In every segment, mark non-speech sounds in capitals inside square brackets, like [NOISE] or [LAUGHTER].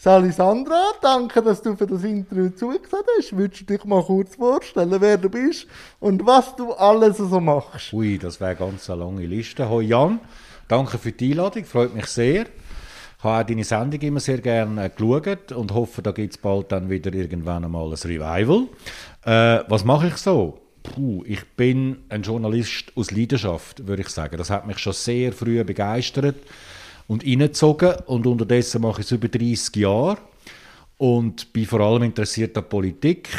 Salisandra, danke, dass du für das Interview zugesagt hast. Würdest du dich mal kurz vorstellen, wer du bist und was du alles so machst? Ui, das wäre ganz eine lange Liste. Hoi Jan, danke für die Einladung, freut mich sehr. Ich habe auch deine Sendung immer sehr gerne geschaut und hoffe, da gibt es bald dann wieder irgendwann einmal ein Revival. Äh, was mache ich so? Puh, ich bin ein Journalist aus Leidenschaft, würde ich sagen. Das hat mich schon sehr früh begeistert und reingezogen. Und unterdessen mache ich es über 30 Jahre und bin vor allem interessiert an Politik,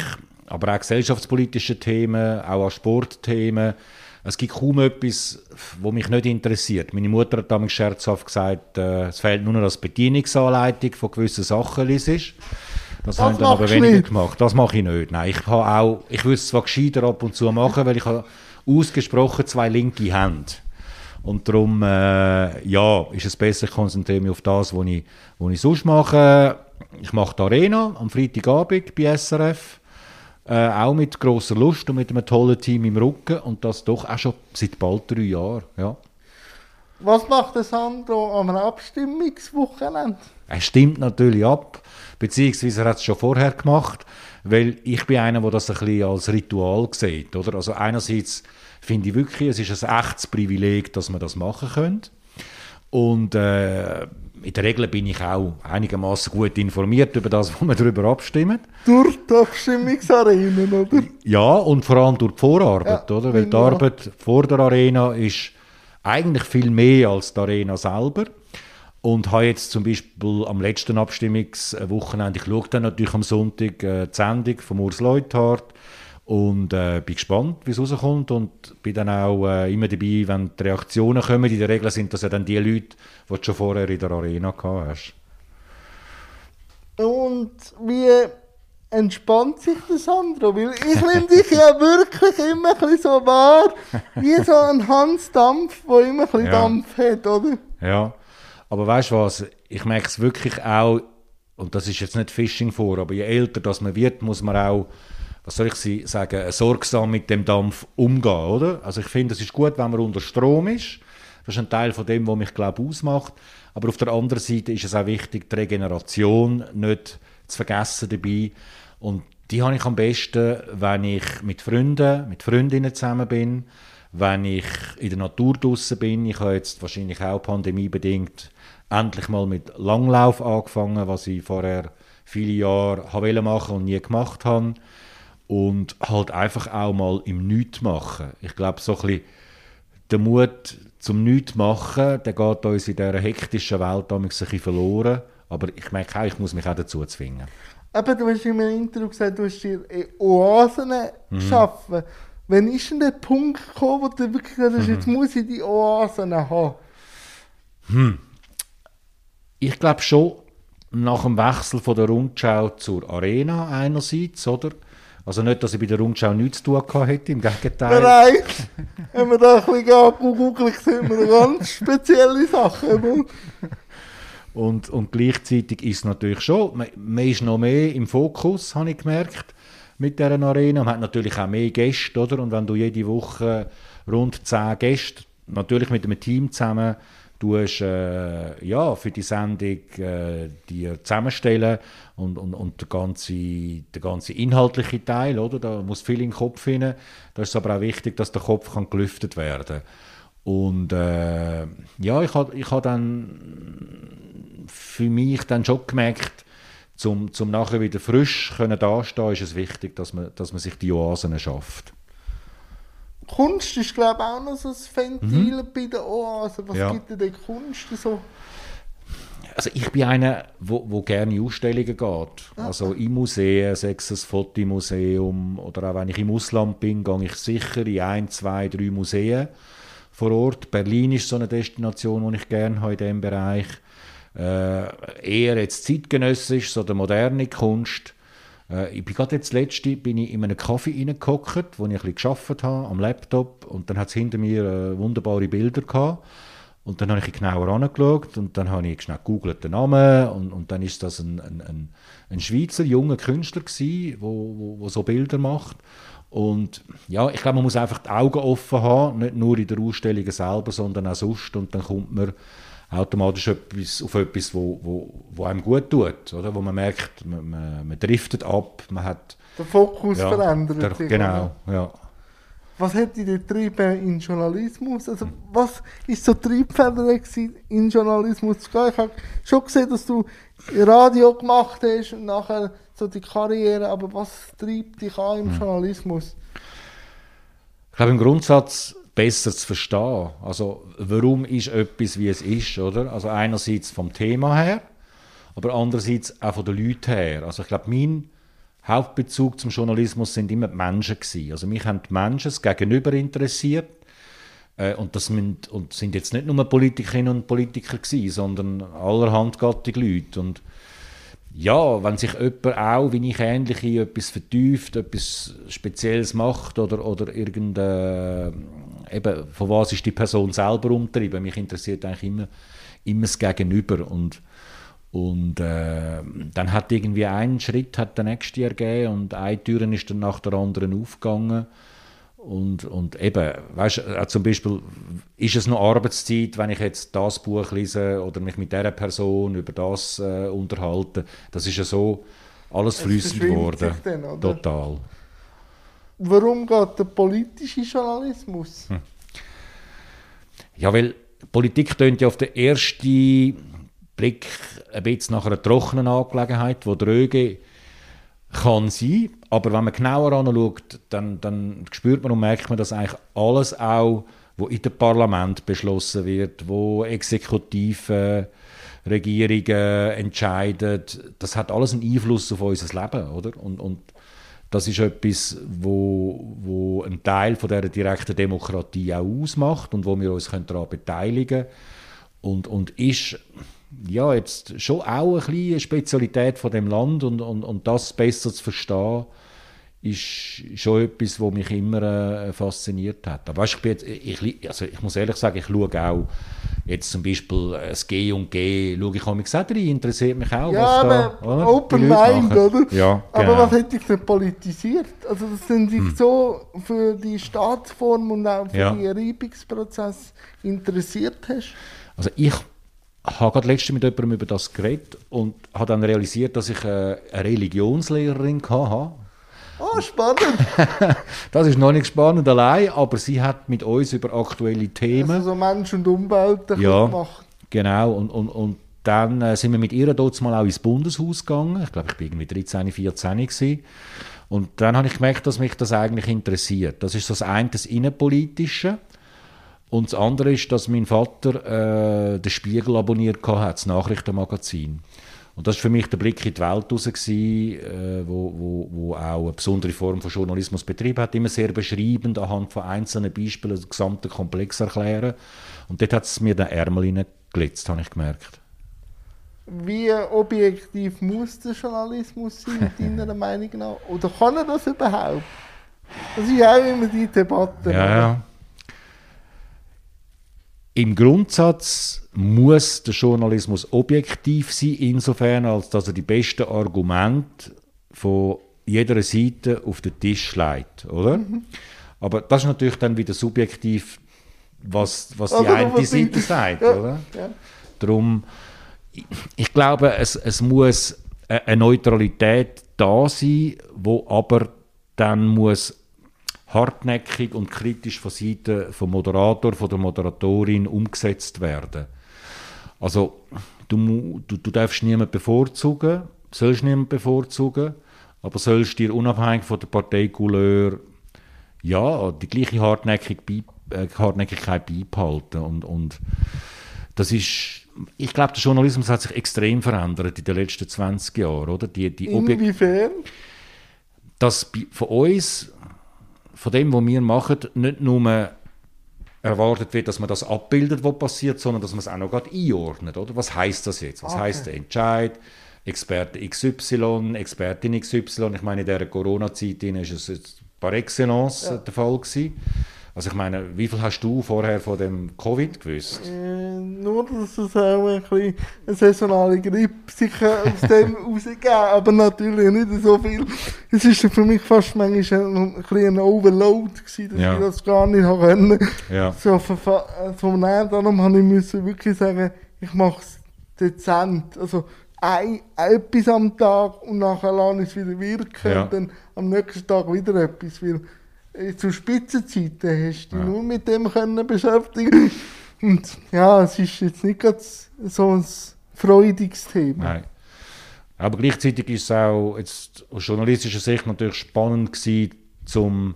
aber auch gesellschaftspolitische Themen, auch an Sportthemen. Es gibt kaum etwas, was mich nicht interessiert. Meine Mutter hat damals scherzhaft gesagt, äh, es fehlt nur noch das Bedienungsanleitung von gewissen Sachen. Ist. Das, das habe ich dann aber weniger nicht. gemacht. Das mache ich nicht. Nein, ich habe auch, ich würde es zwar gescheiter ab und zu machen, weil ich habe ausgesprochen zwei linke Hände. Und darum, äh, ja, ist es besser, ich konzentriere mich auf das, was ich, was ich sonst mache. Ich mache die Arena am Freitagabend bei SRF. Äh, auch mit großer Lust und mit einem tollen Team im Rücken. Und das doch auch schon seit bald drei Jahren. Ja. Was macht der Sandro am Abstimmungswochenende? Er stimmt natürlich ab, beziehungsweise er hat es schon vorher gemacht, weil ich bin einer, der das ein bisschen als Ritual sieht. Oder? Also einerseits finde ich wirklich, es ist ein echtes Privileg, dass man das machen könnte. Und äh, in der Regel bin ich auch einigermaßen gut informiert über das, [LAUGHS] wo wir darüber abstimmen. Durch die Abstimmungsarenen, oder? Ja, und vor allem durch die Vorarbeit, ja, oder? Weil die Arbeit vor der Arena ist eigentlich viel mehr als die Arena selber. Und habe jetzt zum Beispiel am letzten Abstimmungswochenende, ich schaue dann natürlich am Sonntag äh, die Sendung von Urs Leuthard, und äh, bin gespannt, wie es rauskommt und bin dann auch äh, immer dabei, wenn die Reaktionen kommen. In der Regel sind das ja dann die Leute, die du schon vorher in der Arena gehabt hast. Und wie entspannt sich das Sandro? Weil ich nehme dich ja [LAUGHS] wirklich immer ein bisschen so wahr, wie so ein Hans Dampf, der immer ein bisschen ja. Dampf hat, oder? Ja, aber weißt du was, ich merke es wirklich auch, und das ist jetzt nicht Fishing vor, aber je älter das man wird, muss man auch was soll ich sagen, sorgsam mit dem Dampf umgehen, oder? Also ich finde, es ist gut, wenn man unter Strom ist. Das ist ein Teil von dem, was mich, glaube ausmacht. Aber auf der anderen Seite ist es auch wichtig, die Regeneration nicht zu vergessen dabei. Und die habe ich am besten, wenn ich mit Freunden, mit Freundinnen zusammen bin, wenn ich in der Natur draußen bin. Ich habe jetzt wahrscheinlich auch pandemiebedingt endlich mal mit Langlauf angefangen, was ich vorher viele Jahre machen wollte und nie gemacht habe und halt einfach auch mal im Nichts machen. Ich glaube, so ein bisschen der Mut zum Nichts machen, der geht uns in dieser hektischen Welt ein bisschen verloren. Aber ich merke auch, ich muss mich auch dazu zwingen. Aber du hast in einem Interview gesagt, du hast dir Oasen mhm. geschaffen. Wann ist denn der Punkt gekommen, wo du wirklich gesagt hast, mhm. jetzt muss ich die Oasen haben? Hm. Ich glaube schon, nach dem Wechsel von der Rundschau zur Arena einerseits, oder? Also nicht, dass ich bei der Rundschau nichts zu tun hätte, im Gegenteil. Nein, wenn man da ein bisschen googelt, sieht man ganz spezielle Sachen. und, und gleichzeitig ist es natürlich schon, man, man ist noch mehr im Fokus, habe ich gemerkt, mit dieser Arena. Man hat natürlich auch mehr Gäste, oder? Und wenn du jede Woche rund zehn Gäste, natürlich mit einem Team zusammen, du hast, äh, ja, für die Sendung äh, dir zusammenstellen und, und, und der, ganze, der ganze inhaltliche Teil, oder? da muss viel in den Kopf hinein. Da ist es aber auch wichtig, dass der Kopf kann gelüftet werden Und äh, ja, ich habe ich ha dann für mich dann schon gemerkt, zum, zum nachher wieder frisch können dastehen, ist es wichtig, dass man, dass man sich die Oasen schafft. Kunst ist, glaube ich, auch noch so ein Ventil mhm. bei der Oase. Was ja. gibt denn die Kunst so? Also ich bin einer, wo, wo gerne in Ausstellungen geht. Ah. Also in Museen, sei es ein Fotomuseum oder auch wenn ich im Ausland bin, gehe ich sicher in ein, zwei, drei Museen vor Ort. Berlin ist so eine Destination, die ich gerne habe in diesem Bereich. Äh, eher jetzt zeitgenössisch, so der moderne Kunst. Äh, ich bin gerade jetzt letzte bin ich in einen Kaffee reingehockt, wo ich ein bisschen gearbeitet habe am Laptop und dann hat es hinter mir äh, wunderbare Bilder gehabt. Und dann habe ich genauer angeschaut und dann habe ich schnell gegoogelt den Namen und, und dann ist das ein, ein, ein, ein Schweizer junger Künstler der wo, wo, wo so Bilder macht. Und ja, ich glaube, man muss einfach die Augen offen haben, nicht nur in der Ausstellung selber, sondern auch sonst. Und dann kommt man automatisch etwas, auf etwas, wo, wo, wo einem gut tut, oder? Wo man merkt, man, man, man driftet ab, man hat... Der Fokus ja, verändert der, sich. Genau, ja. Was hat dich getrieben in Journalismus? Also was ist so Triebfeder in Journalismus zu gehen? Ich habe schon gesehen, dass du Radio gemacht hast und nachher so die Karriere, aber was treibt dich an im Journalismus? Ich glaube, im Grundsatz besser zu verstehen. Also, warum ist etwas, wie es ist, oder? Also, einerseits vom Thema her, aber andererseits auch von den Leuten her. Also, ich glaube, mein Hauptbezug zum Journalismus sind immer die Menschen gewesen. Also, mich haben die Menschen das Gegenüber interessiert. Äh, und das sind, jetzt nicht nur Politikerinnen und Politiker gewesen, sondern allerhand gattige Leute. Und ja, wenn sich jemand auch, wie ich ähnlich etwas vertieft, etwas Spezielles macht oder, oder irgendein, eben, von was ist die Person selber umtrieben, mich interessiert eigentlich immer, immer das Gegenüber und und äh, dann hat irgendwie ein Schritt hat der nächste ergeben und eine Tür ist dann nach der anderen aufgegangen und, und eben, weißt du, zum Beispiel, ist es noch Arbeitszeit, wenn ich jetzt das Buch lese oder mich mit dieser Person über das äh, unterhalte? Das ist ja so alles flüssend geworden. Dann, Total. Warum geht der politische Journalismus? Hm. Ja, weil Politik tönt ja auf den ersten Blick ein bisschen nach einer trockenen Angelegenheit, wo dröge kann sein, aber wenn man genauer anschaut, dann, dann spürt man und merkt man, dass eigentlich alles auch, was in dem Parlament beschlossen wird, wo Exekutive, Regierungen entscheiden, das hat alles einen Einfluss auf unser Leben, oder? Und, und das ist etwas, wo, wo ein Teil von der direkten Demokratie auch ausmacht und wo wir uns daran beteiligen können. Und, und ist ja, jetzt schon auch ein eine Spezialität von dem Land und, und, und das besser zu verstehen, ist schon etwas, was mich immer äh, fasziniert hat. Aber weißt, ich, jetzt, ich, also ich muss ehrlich sagen, ich schaue auch jetzt zum Beispiel äh, das G und G, schaue ich auch mich rein, interessiert mich auch, ja, was da, oder? Open Mind, oder? Ja, genau. Aber was hätte ich denn politisiert? Also das sind sich hm. so für die Staatsform und auch für ja. den Reibungsprozess interessiert hast? Also ich habe gerade letztens mit jemandem über das geredet und habe dann realisiert, dass ich äh, eine Religionslehrerin hatte. Oh, spannend! [LAUGHS] das ist noch nicht spannend allein, aber sie hat mit uns über aktuelle Themen... Also so Mensch und Umwelt ja, gemacht. genau. Und, und, und dann äh, sind wir mit ihr dort mal auch ins Bundeshaus gegangen. Ich glaube, ich war irgendwie 13, 14 gewesen. Und dann habe ich gemerkt, dass mich das eigentlich interessiert. Das ist das eine, das Innenpolitische. Und das andere ist, dass mein Vater äh, den Spiegel abonniert hat, das Nachrichtenmagazin. Und das war für mich der Blick in die Welt raus, gewesen, äh, wo, wo, wo auch eine besondere Form von Journalismus betrieben hat, immer sehr beschreibend, anhand von einzelnen Beispielen den gesamten Komplex erklären. Und dort hat es mir den Ärmel hineingelitzt, habe ich gemerkt. Wie objektiv muss der Journalismus sein, [LAUGHS] deiner Meinung nach? Oder kann er das überhaupt? Das ist ja auch immer die Debatte. Ja, ja. Im Grundsatz muss der Journalismus objektiv sein, insofern als dass er die besten Argumente von jeder Seite auf den Tisch legt, oder? Mhm. Aber das ist natürlich dann wieder subjektiv, was, was die eine was Seite ich, sagt, ja, oder? Ja. Darum, ich, ich glaube, es, es muss eine Neutralität da sein, wo aber dann muss hartnäckig und kritisch von Seiten vom Moderator, von der Moderatorin umgesetzt werden. Also du, du, du darfst niemanden bevorzugen, sollst niemanden bevorzugen, aber sollst dir unabhängig von der Parteicouleur ja, die gleiche Hartnäckig, äh, Hartnäckigkeit beibehalten. Und, und das ist, ich glaube, der Journalismus hat sich extrem verändert in den letzten 20 Jahren. Oder? Die, die Inwiefern? Dass von uns von dem, was wir machen, nicht nur erwartet wird, dass man das abbildet, was passiert, sondern dass man es auch noch einordnet. Oder? Was heißt das jetzt? Was okay. heißt der Entscheid? Experte XY, Expertin XY. Ich meine, in dieser Corona-Zeit ist es jetzt par excellence ja. der Fall gewesen. Also ich meine, wie viel hast du vorher von dem Covid gewusst? Äh, nur, dass es auch ein bisschen eine saisonale Grippe sich aus dem [LAUGHS] rausgeben aber natürlich nicht so viel. Es war für mich fast manchmal ein, ein, ein Overload gewesen, dass ja. ich das gar nicht können. Ja. So, von, von darum habe ich müssen wirklich sagen, ich mache es dezent. Also ein, etwas am Tag und nachher lasse ich es wieder wirken Ja. und dann am nächsten Tag wieder etwas. Weil äh, zu Spitzenzeiten hast du dich Ja. nur mit dem können beschäftigen Und ja, es ist jetzt nicht gerade so ein freudiges Thema. Nein. Aber gleichzeitig ist es auch jetzt aus journalistischer Sicht natürlich spannend gewesen, zum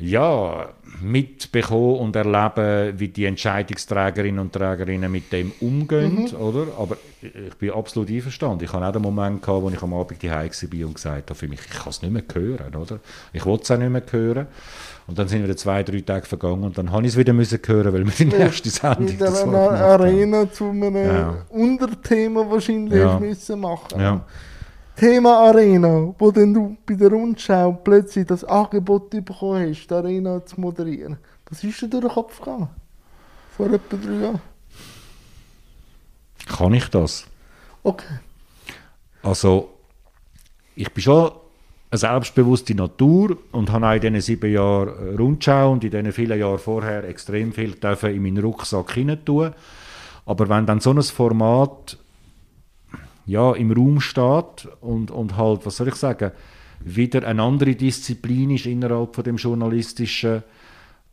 ja, mitbekommen und erleben, wie die Entscheidungsträgerinnen und Trägerinnen mit dem umgehen, oder? Aber ich bin absolut einverstanden. Ich hatte auch den Moment, gehabt, wo ich am Abend die war und gesagt habe, für mich, ich kann es nicht mehr hören, oder? Ich wollte es auch nicht mehr hören. Und dann sind wieder zwei, drei Tage vergangen und dann habe ich es wieder müssen hören, weil wir die nächste Sendung Mit einer haben. Arena zu einem Ja. Unterthema wahrscheinlich Ja. müssen machen. Ja. Thema Arena, wo dann du bei der Rundschau plötzlich das Angebot bekommen hast, die Arena zu moderieren. Was ist dir durch den Kopf gegangen? Vor etwa drei Jahren. Kann ich das? Okay. Also, ich bin schon eine selbstbewusste Natur und habe auch in diesen sieben Jahren Rundschau und in diesen vielen Jahren vorher extrem viel in meinen Rucksack hinein tun. Aber wenn dann so ein Format ja, im Raum steht und, und halt, was soll ich sagen, wieder eine andere Disziplin ist innerhalb von dem Journalistischen,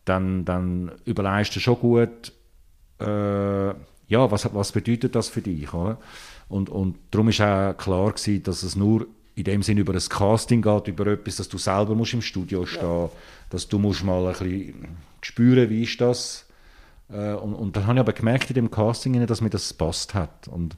dann, dann überlegst du schon gut, äh, ja, was, was bedeutet das für dich, oder? Und, und darum ist auch klar gewesen, dass es nur in dem Sinn über ein Casting geht, über etwas, dass du selber musst im Studio stehen, dass du musst mal ein bisschen spüren, wie ist das. Äh, und, und dann habe ich aber gemerkt in dem Casting, dass mir das passt hat. Und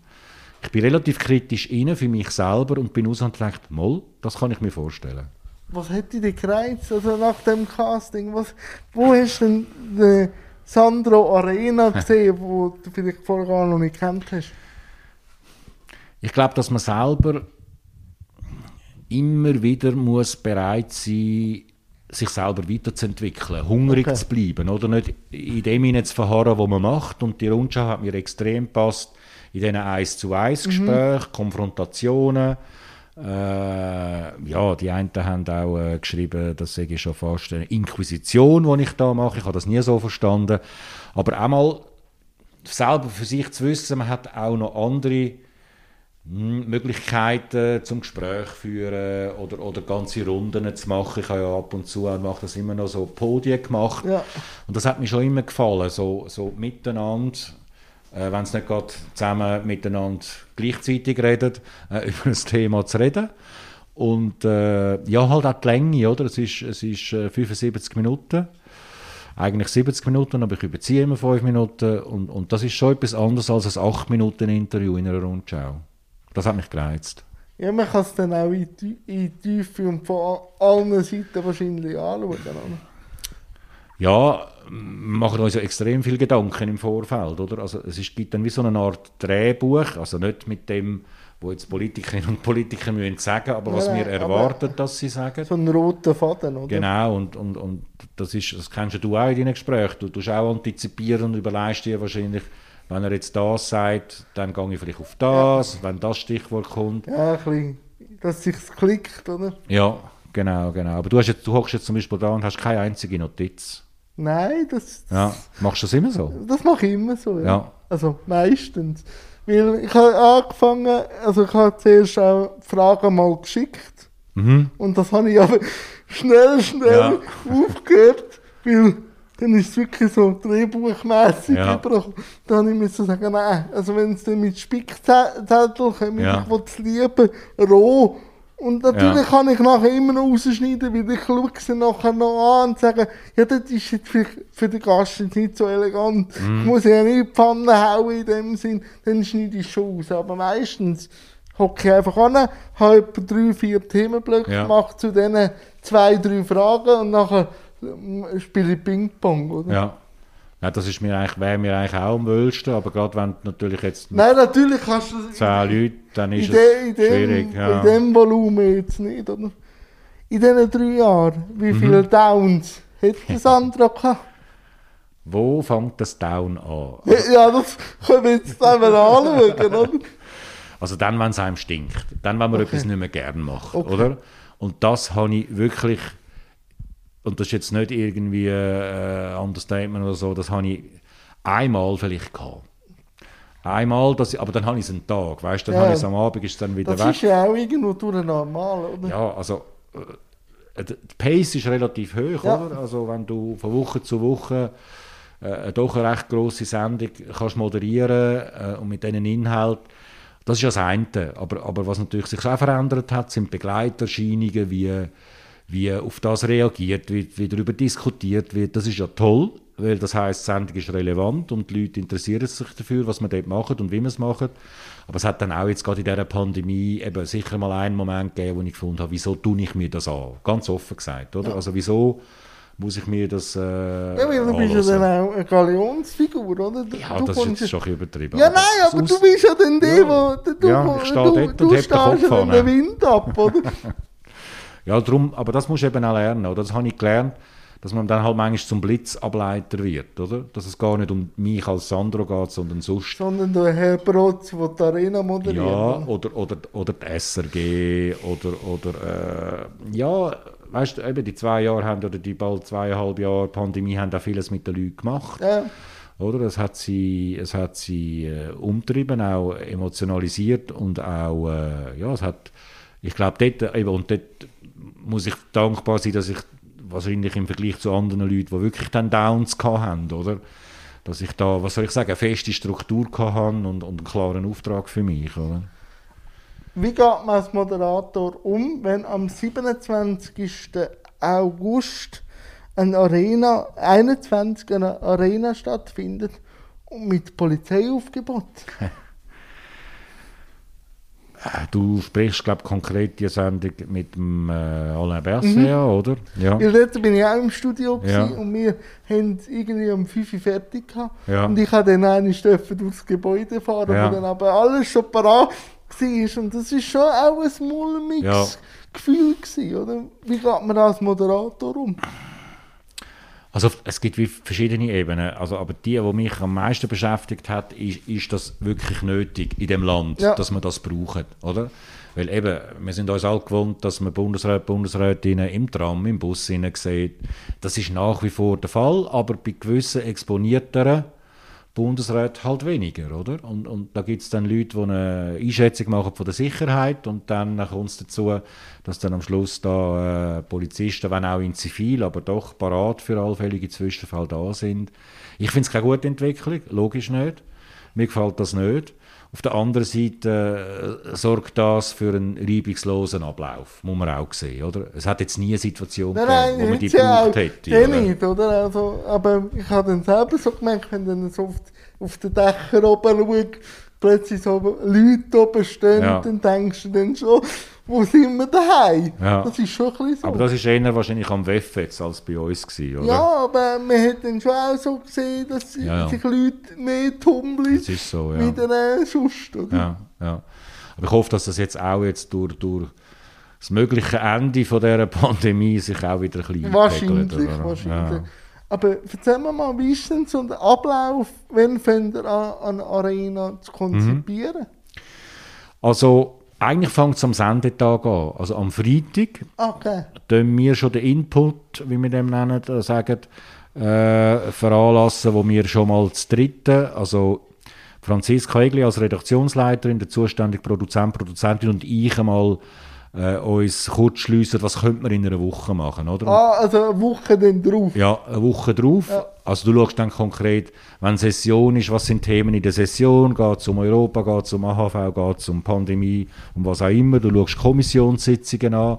ich bin relativ kritisch inne für mich selber und bin raus und gedacht, moll, das kann ich mir vorstellen. Was hätte dich gereizt also nach dem Casting? Was, wo hast du denn den Sandro Arena [LAUGHS] gesehen, wo du vielleicht vorher gar noch nicht kennt hast? Ich glaube, dass man selber immer wieder muss bereit sein sich selber weiterzuentwickeln, hungrig Okay. zu bleiben, oder nicht in dem hinein zu verharren, was man macht. Und die Rundschau hat mir extrem gepasst in diesen 1 zu 1 Gesprächen, Konfrontationen. Äh, ja, die einen haben auch äh, geschrieben, das sei schon fast eine Inquisition, die ich da mache. Ich habe das nie so verstanden. Aber einmal selber für sich zu wissen, man hat auch noch andere hm, Möglichkeiten zum Gespräch führen oder, oder ganze Runden zu machen. Ich habe ja ab und zu auch mache das immer noch so Podien gemacht. Ja. Und das hat mir schon immer gefallen, so, so miteinander, äh, wenn es nicht gerade zusammen miteinander gleichzeitig redet, äh, [LAUGHS] über ein Thema zu reden. Und äh, ja, halt auch die Länge, oder? Es ist, es ist äh, 75 Minuten. Eigentlich 70 Minuten, aber ich überziehe immer 5 Minuten. Und, und das ist schon etwas anderes als ein 8 Minuten Interview in einer Rundschau. Das hat mich gereizt. Ja, man kann es dann auch in die, in Tiefe und von allen Seiten wahrscheinlich anschauen. Oder? Ja, machen uns ja extrem viel Gedanken im Vorfeld, oder? Also es ist, gibt dann wie so eine Art Drehbuch, also nicht mit dem, wo jetzt Politikerinnen und Politiker müssen sagen, aber was wir erwarten, dass sie sagen. So einen roten Faden, oder? Genau, und, und, und das, ist, das kennst ja du auch in deinen Gesprächen. Du tust auch antizipieren und überlegst dir wahrscheinlich, wenn er jetzt das sagt, dann gehe ich vielleicht auf das, wenn das Stichwort kommt. Ja, ein bisschen, dass es sich klickt, oder? Ja, genau, genau. Aber du, hast jetzt, du hockst jetzt zum Beispiel da und hast keine einzige Notiz. Nein, das, Ja, machst du das immer so? das mache ich immer so. Ja. Ja. Also meistens. Weil ich habe angefangen, also ich habe zuerst auch Fragen mal geschickt. Mhm. Und das habe ich aber schnell, schnell Ja. aufgehört, weil dann ist es wirklich so drehbuchmässig Ja. überall. Dann habe ich sagen, nein, also wenn es dann mit Spickzettel kommt, Ja. ich will es lieber roh. Und natürlich Ja. kann ich nachher immer noch rausschneiden, weil ich schaue sie nachher noch an und sage, ja, das ist jetzt vielleicht für den Gast jetzt nicht so elegant. Mhm. Ich muss ja nicht die Pfanne hauen in dem Sinn, dann schneide ich schon aus. Aber meistens hocke ich einfach an, habe etwa drei, vier Themenblöcke Ja. gemacht zu diesen zwei, drei Fragen und nachher spiele ich Ping-Pong, oder? Ja. Ja das ist mir eigentlich, wäre mir eigentlich auch am wohlsten, aber gerade wenn du natürlich jetzt Nein, natürlich kannst du das zehn Leuten, dann ist in, de, in, es dem, schwierig. Ja. in dem Volumen jetzt nicht, oder? In diesen drei Jahren, wie Mhm. viele Downs hat [LAUGHS] der Sandra gehabt? Wo fängt das Down an? Ja, ja, das können wir jetzt einmal anschauen, oder? [LAUGHS] Also dann, wenn es einem stinkt. Dann, wenn man Okay. etwas nicht mehr gern macht, Okay. oder? Und das habe ich wirklich, und das ist jetzt nicht irgendwie äh, Understatement oder so, das habe ich einmal vielleicht gehabt. Einmal, ich, aber dann habe ich es einen Tag, weißt du, dann Ja. habe ich es am Abend, ist dann wieder Das weg. ist ja auch irgendwo durch normal, oder? Ja, also äh, die Pace ist relativ hoch, Ja. oder? Also wenn du von Woche zu Woche äh, doch eine recht grosse Sendung kannst moderieren äh, und mit diesen Inhalt, das ist ja das eine. Aber, aber was natürlich sich auch verändert hat, sind Begleiterscheinungen, wie, wie auf das reagiert wird, wie darüber diskutiert wird. Das ist ja toll, weil das heißt, die Sendung ist relevant und die Leute interessieren sich dafür, was man dort macht und wie man es macht. Aber es hat dann auch jetzt gerade in dieser Pandemie eben sicher mal einen Moment gegeben, wo ich gefunden habe, wieso tue ich mir das an? Ganz offen gesagt, oder? Also wieso muss ich mir das äh, Ja, weil du bist ja dann auch eine Galionsfigur, oder? Du, Ja, du das ist jetzt schon übertrieben. Ja, nein, aber Aus- du bist ja dann der, Ja. wo du, Ja, ich stehe du, dort du und heb den Kopf ja an. den Wind ab, oder? [LAUGHS] Ja, drum, aber das musst du eben auch lernen, oder? Das habe ich gelernt, dass man dann halt manchmal zum Blitzableiter wird, oder? Dass es gar nicht um mich als Sandro geht, sondern sonst. Sondern der Herr Brotz, der die Arena moderiert. Ja, oder, oder, oder die SRG, oder, oder äh, ja, weißt du, eben die zwei Jahre haben, oder die bald zweieinhalb Jahre Pandemie haben auch vieles mit den Leuten gemacht. ja. Oder? Es hat sie, es hat sie äh, umtrieben, auch emotionalisiert und auch, äh, ja, es hat, ich glaube, dort, eben, und dort muss ich dankbar sein, dass ich wahrscheinlich im Vergleich zu anderen Leuten, die wirklich dann Downs haben, oder? Dass ich da, was soll ich sagen, eine feste Struktur habe und, und einen klaren Auftrag für mich, oder? Wie geht man als Moderator um, wenn am 27. August eine Arena, 21 eine Arena stattfindet und mit Polizeiaufgebot? [LAUGHS] Äh, Du sprichst, glaube ich, konkret die Sendung mit dem äh, Alain Berset, oder? Ja. Weil dort bin ich auch im Studio Ja. und wir haben irgendwie um 5 Uhr fertig gehabt. Ja. Und ich habe dann eine dürfen durchs Gebäude fahren, Ja. wo dann aber alles schon parat war. Und das ist schon auch ein mulmiges Ja. Gefühl gewesen, oder? Wie geht man als Moderator um? Also es gibt wie verschiedene Ebenen. Also, aber die, die mich am meisten beschäftigt hat, ist, ist das wirklich nötig in dem Land, Ja. dass man das braucht, oder? Weil eben, wir sind uns alle gewohnt, dass man Bundesräte, Bundesrätinnen im Tram, im Bus sieht. Das ist nach wie vor der Fall, aber bei gewissen exponierteren Bundesräten halt weniger, oder? Und, und da gibt es dann Leute, die eine Einschätzung machen von der Sicherheit und dann kommt es dazu, dass dann am Schluss da äh, Polizisten, wenn auch in Zivil, aber doch parat für allfällige Zwischenfälle da sind. Ich finde es keine gute Entwicklung, logisch nicht. Mir gefällt das nicht. Auf der anderen Seite äh, sorgt das für einen reibungslosen Ablauf, muss man auch sehen, oder? Es hat jetzt nie eine Situation Nein, gegeben, nein, wo man die gebraucht auch hätte. eh oder? nicht, oder? Also, aber ich habe dann selber so gemerkt, wenn dann so auf, auf den Dächern oben schaut, plötzlich so Leute oben stehen, Ja. dann denkst du dann schon, wo sind wir daheim? Ja. Das ist schon ein bisschen so. Aber das ist eher wahrscheinlich am WEF jetzt als bei uns gewesen, oder? ja, aber man hat dann schon auch so gesehen, dass Ja, sich Leute mehr tummeln Das ist so, ja. wie dann äh, sonst, oder? Ja, ja. Aber ich hoffe, dass das jetzt auch jetzt durch, durch das mögliche Ende von dieser Pandemie sich auch wieder ein bisschen Wahrscheinlich, oder? wahrscheinlich. Aber erzähl mir mal, wie ist denn so der Ablauf, wenn fängt ihr an, eine Arena zu konzipieren? Also, eigentlich fängt es am Sendetag an. Also am Freitag Okay. tun wir schon den Input, wie wir dem nennen, äh, sagen, äh, veranlassen, wo wir schon mal zu dritten, also Franziska Egli als Redaktionsleiterin, der zuständige Produzent, Produzentin und ich einmal äh, uns kurz schliessen, was könnte man in einer Woche machen, oder? Ah, also eine Woche dann drauf. Ja, eine Woche drauf. Ja. Also du schaust dann konkret, wenn Session ist, was sind Themen in der Session, geht es um Europa, geht es um AHV, geht es um Pandemie, um was auch immer. Du schaust Kommissionssitzungen an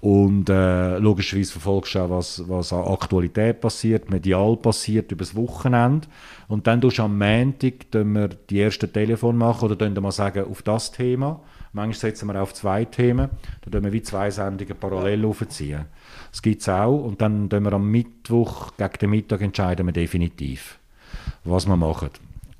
und äh, logischerweise verfolgst du auch, was, was an Aktualität passiert, medial passiert, über das Wochenende. Und dann tust du am Montag wir die ersten Telefon machen oder wir mal sagen, auf das Thema. Manchmal setzen wir auf zwei Themen, dann tun wir wie zwei Sendungen parallel aufziehen. Das gibt es auch. Und dann tun wir am Mittwoch, gegen den Mittag entscheiden wir definitiv, was wir machen.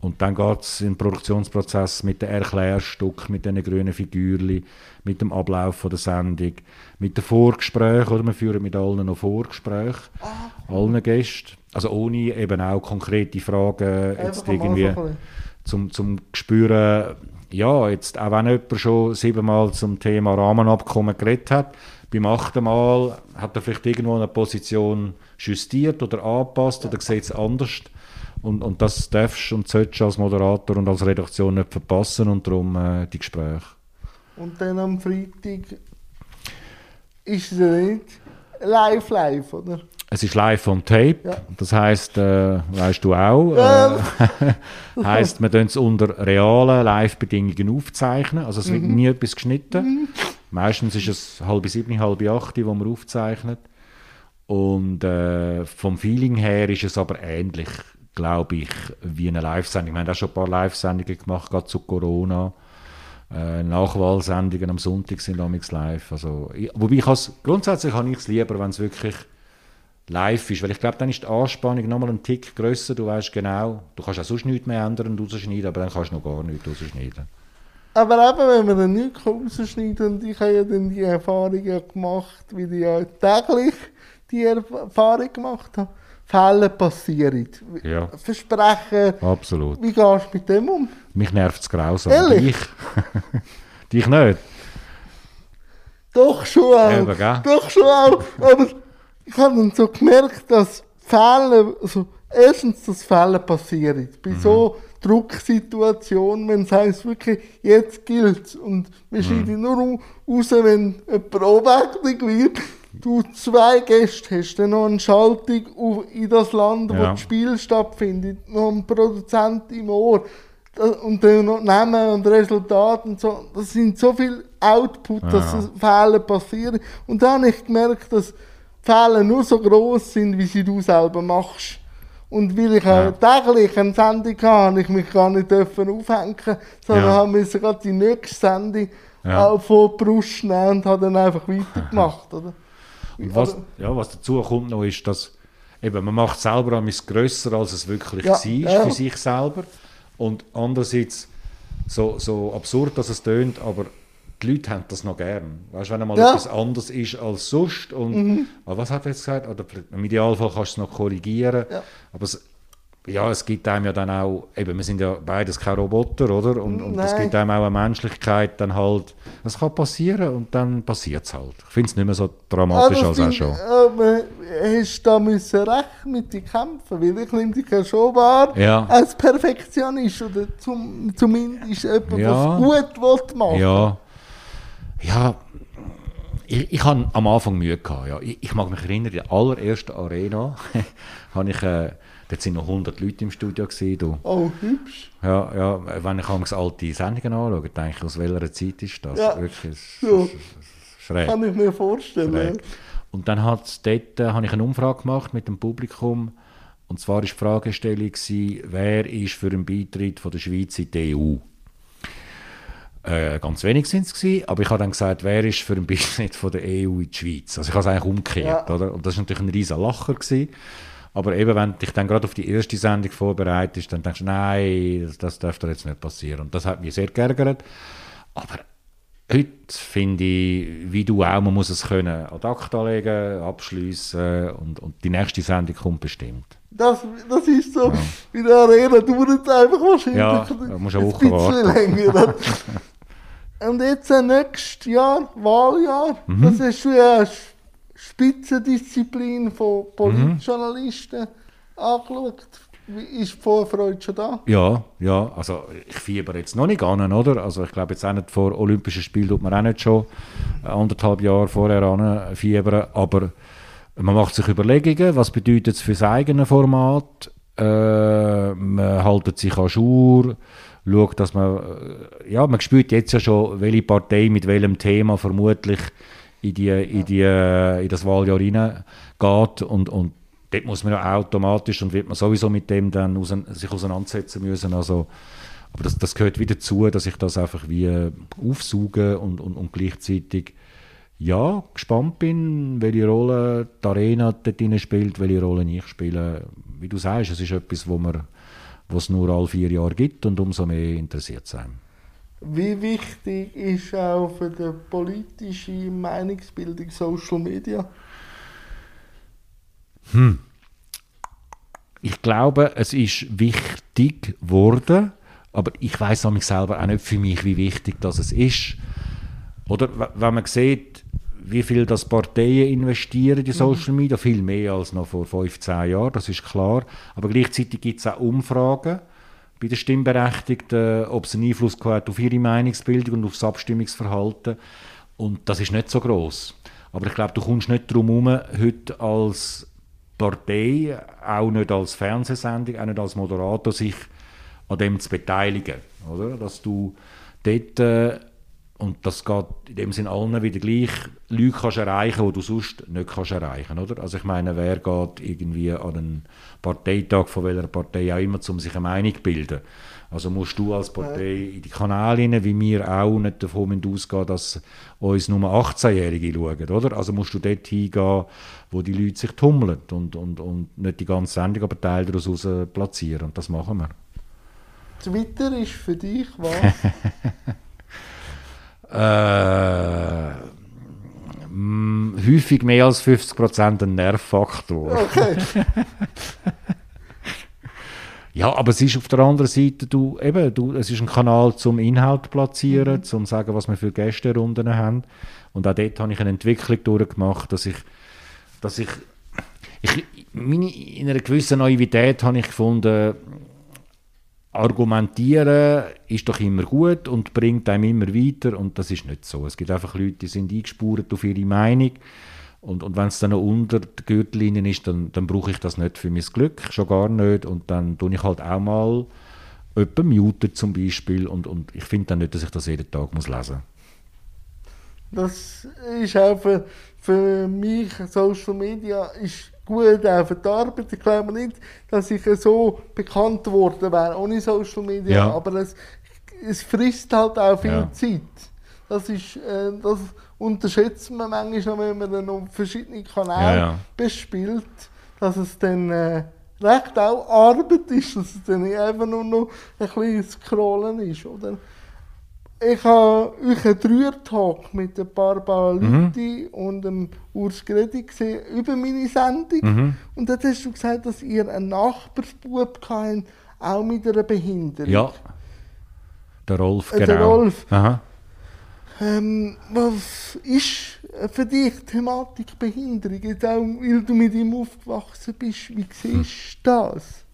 Und dann geht es den Produktionsprozess mit den Erklärstück, mit den grünen Figürchen, mit dem Ablauf von der Sendung, mit den Vorgesprächen, oder wir führen mit allen noch Vorgespräche, allen Gästen. Also ohne eben auch konkrete Fragen jetzt Einfach irgendwie zum, zum spüren, ja, jetzt, auch wenn jemand schon siebenmal zum Thema Rahmenabkommen geredet hat, beim achten Mal hat er vielleicht irgendwo eine Position justiert oder angepasst oder sieht es anders. Und, und das darfst und solltest als Moderator und als Redaktion nicht verpassen und darum äh, die Gespräche. Und dann am Freitag ist es nicht live live, oder? Es ist live on tape, Ja. das heisst, äh, weißt du auch, Ähm. äh, [LAUGHS] heisst, wir tun es unter realen Live-Bedingungen aufzeichnen, also es wird nie etwas geschnitten. Meistens ist es halb sieben, halb acht, wo man aufzeichnet. Und äh, vom Feeling her ist es aber ähnlich, glaube ich, wie eine Live-Sendung. Wir haben auch schon ein paar Live-Sendungen gemacht, gerade zu Corona. Äh, Nachwahlsendungen am Sonntag sind amigs live. Also, ich, wobei ich has, grundsätzlich habe ich es lieber, wenn es wirklich live ist, weil ich glaube, dann ist die Anspannung nochmal einen Tick grösser. Du weißt genau, du kannst auch sonst nichts mehr ändern und rausschneiden, aber dann kannst du noch gar nichts rausschneiden. Aber eben, wenn man dann nichts rausschneiden und ich habe ja dann die Erfahrung ja gemacht, wie ich ja täglich die Erfahrung gemacht habe, Fälle passieren. Ja. Versprechen, Absolut. wie gehst du mit dem um? Mich nervt es grausam. Ehrlich? Dich? [LAUGHS] Dich nicht? Doch schon auch. Eben, gell? Doch schon auch. Aber ich habe dann so gemerkt, dass Fälle, also erstens, dass Fälle passieren. Bei Mhm. so Drucksituationen, wenn es heisst wirklich, jetzt gilt Und wir Mhm. scheiden nur au- raus, wenn jemand ohnmächtig wird. Du zwei Gäste hast, dann noch eine Schaltung auf- in das Land, wo Ja. das Spiel stattfindet, noch einen Produzent im Ohr. Und dann noch Namen und Resultate und so. Das sind so viel Output, dass Ja. es Fehler passieren. Und dann habe ich gemerkt, dass Fehler nur so groß sind, wie sie du selber machst. Und weil ich Ja. täglich eine Sendung hatte, habe ich mich gar nicht dürfen aufhängen, sondern Ja. habe müssen gerade die nächste Sendung Ja. von die Brust nehmen und habe dann einfach weitergemacht. Oder? Und [LAUGHS] was, ja, was dazu kommt noch, ist, dass eben, man macht selber einmal grösser, als es wirklich Ja, war für sich selber. Und andererseits, so, so absurd, dass es tönt, aber die Leute haben das noch gern. Weißt du, wenn einmal Ja. etwas anderes ist als sonst. Und, aber was hat er jetzt gesagt? Oder im Idealfall kannst du es noch korrigieren. Ja. Aber es, ja, es gibt einem ja dann auch, eben, wir sind ja beides keine Roboter, oder? Und, und es gibt einem auch eine Menschlichkeit, dann halt, das kann passieren und dann passiert es halt. Ich finde es nicht mehr so dramatisch Ah, als auch schon. Aber hast da müssen recht mit dir kämpfen, weil ich nehme dich ja schon wahr Ja. als Perfektionist oder zum, zumindest jemand, Ja. es gut will machen Ja. Ja. Ich, ich hatte am Anfang Mühe. Gehabt, ja. ich, ich mag mich erinnern, in der allerersten Arena [LAUGHS] habe ich, äh, dort sind noch 100 Leute im Studio gewesen, du. Oh, hübsch. Ja, ja, wenn ich manchmal alte Sendungen anschaue, denke ich, aus welcher Zeit ist das? Ja. Wirklich, Ja. es- schräg. Kann ich mir vorstellen. Schräg. Und dann dort, äh, habe ich eine Umfrage gemacht mit dem Publikum. Und zwar war die Fragestellung, gewesen, wer ist für einen Beitritt von der Schweiz in die EU? Äh, ganz wenig sind es gewesen, aber ich habe dann gesagt, wer ist für einen Beitritt von der EU in die Schweiz? Also ich habe es eigentlich umgekehrt, Ja. oder? Und das war natürlich ein riesen Lacher gewesen. Aber eben, wenn du dich dann gerade auf die erste Sendung vorbereitest, dann denkst du, nein, das, das darf doch jetzt nicht passieren. Und das hat mich sehr geärgert. Aber heute finde ich, wie du auch, man muss es können ad acta legen, abschliessen und, und die nächste Sendung kommt bestimmt. Das, das ist so, bei der Arena dauert es einfach wahrscheinlich Ja, musst eine ein Woche bisschen warten. länger. [LAUGHS] Und jetzt äh, nächstes Jahr, Wahljahr, Mhm. das ist schon eine Spitzendisziplin von Politjournalisten angeschaut. Wie ist die Vorfreude schon da? Ja, ja, also ich fieber jetzt noch nicht an, oder? Also ich glaube jetzt auch nicht vor Olympischen Spielen tut man auch nicht schon anderthalb Jahre vorher an fiebern, aber man macht sich Überlegungen, was bedeutet es für das eigene Format, äh, man haltet sich an Schur, schaut, dass man, äh, ja, man spürt jetzt ja schon, welche Partei mit welchem Thema vermutlich in, die, in, die, äh, in das Wahljahr hineingeht und, und dort muss man ja automatisch und wird man sowieso mit dem dann ausein- sich auseinandersetzen müssen. Also, aber das, das gehört wieder zu, dass ich das einfach wie äh, aufsauge und, und, und gleichzeitig ja, gespannt bin, welche Rolle die Arena dort spielt, welche Rolle ich spiele. Wie du sagst, es ist etwas, wo man was es nur alle vier Jahre gibt und umso mehr interessiert sein. Wie wichtig ist auch für die politische Meinungsbildung Social Media? Ich glaube, es ist wichtig geworden, aber ich weiß nämlich selber auch nicht für mich, wie wichtig das es ist. Oder wenn man sieht, wie viel das Parteien investieren in Social Media, viel mehr als noch vor 15 Jahren, das ist klar. Aber gleichzeitig gibt es auch Umfragen bei den Stimmberechtigten, ob es einen Einfluss hat auf ihre Meinungsbildung und auf das Abstimmungsverhalten. Und das ist nicht so groß. Aber ich glaube, du kommst nicht darum herum, heute als Partei, auch nicht als Fernsehsendung, auch nicht als Moderator, sich an dem zu beteiligen. Oder? Dass du dort, äh, und das geht in dem Sinne allen wieder gleich, Leute kannst erreichen, die du sonst nicht kannst erreichen oder? Also ich meine, wer geht irgendwie an einen Parteitag von welcher Partei auch immer, um sich eine Meinung zu bilden? Also musst du als Partei in die Kanäle rein, wie wir auch nicht davon ausgehen, dass uns nur 18-Jährige schauen, oder? Also musst du dort hingehen, wo die Leute sich tummeln und, und, und nicht die ganze Sendung, aber Teile daraus platzieren. Und das machen wir. Twitter ist für dich was? [LAUGHS] äh, mh, häufig mehr als 50% ein Nervfaktor. Okay. [LAUGHS] Ja, aber es ist auf der anderen Seite, du, eben, du, es ist ein Kanal zum Inhalt platzieren, mhm. zum sagen, was wir für Gästerunden haben. Und auch dort habe ich eine Entwicklung durchgemacht, dass ich, dass ich, ich meine, in einer gewissen Naivität habe ich gefunden, argumentieren ist doch immer gut und bringt einem immer weiter und das ist nicht so. Es gibt einfach Leute, die sind eingespurt auf ihre Meinung und, und wenn es dann unter der Gürtellinie ist, dann, dann brauche ich das nicht für mein Glück, schon gar nicht. Und dann tue ich halt auch mal jemanden muten zum Beispiel und, und ich finde dann nicht, dass ich das jeden Tag muss lesen Das ist auch für, für mich, Social Media ist gut auch für die Arbeit. Ich glaube nicht, dass ich so bekannt geworden wäre ohne Social Media, ja. aber es, es frisst halt auch viel ja. Zeit. Das ist, äh, das unterschätzt man manchmal, wenn man dann auf verschiedene Kanäle ja, ja. bespielt, dass es dann äh, recht auch Arbeit ist, dass es dann nicht einfach nur noch ein bisschen Scrollen ist. Oder? Ich habe euch einen Dreier-Talk mit ein paar Leuten mhm. und dem Urs Gredi gesehen über meine Sendung. Mhm. Und dort hast du gesagt, dass ihr einen Nachbarsbub habt, auch mit einer Behinderung. Ja. Der Rolf, genau. Der Rolf. Aha. Ähm, was ist für dich die Thematik Behinderung? Jetzt auch, weil du mit ihm aufgewachsen bist, wie siehst du das?